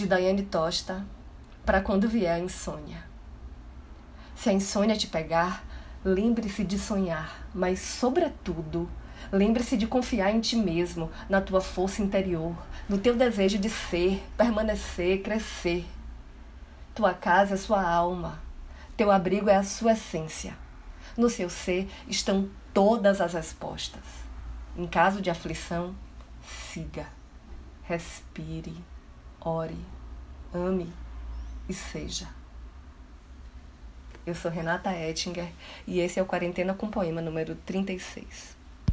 de Daiane Tosta, para quando vier a insônia. Se a insônia te pegar, lembre-se de sonhar, mas, sobretudo, lembre-se de confiar em ti mesmo, na tua força interior, no teu desejo de ser, permanecer, crescer. Tua casa é sua alma, teu abrigo é a sua essência. No seu ser estão todas as respostas. Em caso de aflição, siga, respire, ore, ame e seja. Eu sou Renata Ettinger e esse é o Quarentena com Poema número 36.